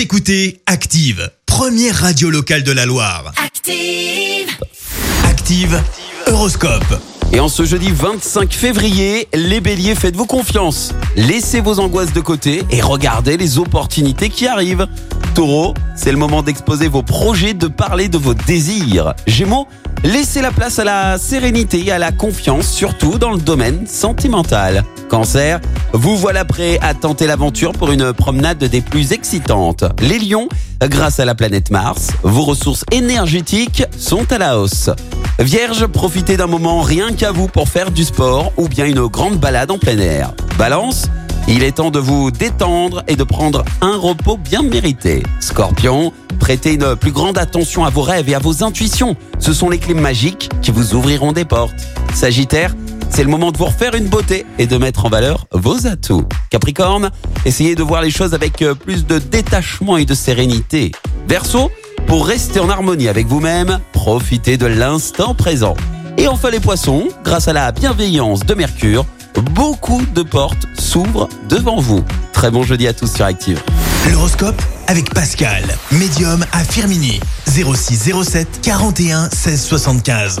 Vous écoutez Active, première radio locale de la Loire. Active. Active, Horoscope. Et en ce jeudi 25 février, les béliers, faites-vous confiance. Laissez vos angoisses de côté et regardez les opportunités qui arrivent. Taureau, c'est le moment d'exposer vos projets, de parler de vos désirs. Gémeaux, laissez la place à la sérénité et à la confiance, surtout dans le domaine sentimental. Cancer, vous voilà prêt à tenter l'aventure pour une promenade des plus excitantes. Les lions, grâce à la planète Mars, vos ressources énergétiques sont à la hausse. Vierge, profitez d'un moment rien qu'à vous pour faire du sport ou bien une grande balade en plein air. Balance, il est temps de vous détendre et de prendre un repos bien mérité. Scorpion, prêtez une plus grande attention à vos rêves et à vos intuitions. Ce sont les clés magiques qui vous ouvriront des portes. Sagittaire, c'est le moment de vous refaire une beauté et de mettre en valeur vos atouts. Capricorne, essayez de voir les choses avec euh, plus de détachement et de sérénité. Verseau, pour rester en harmonie avec vous-même, profitez de l'instant présent. Et enfin les poissons, grâce à la bienveillance de Mercure, beaucoup de portes s'ouvrent devant vous. Très bon jeudi à tous sur Active. L'horoscope avec Pascal, médium à Firmini. 06 07 41 16 75.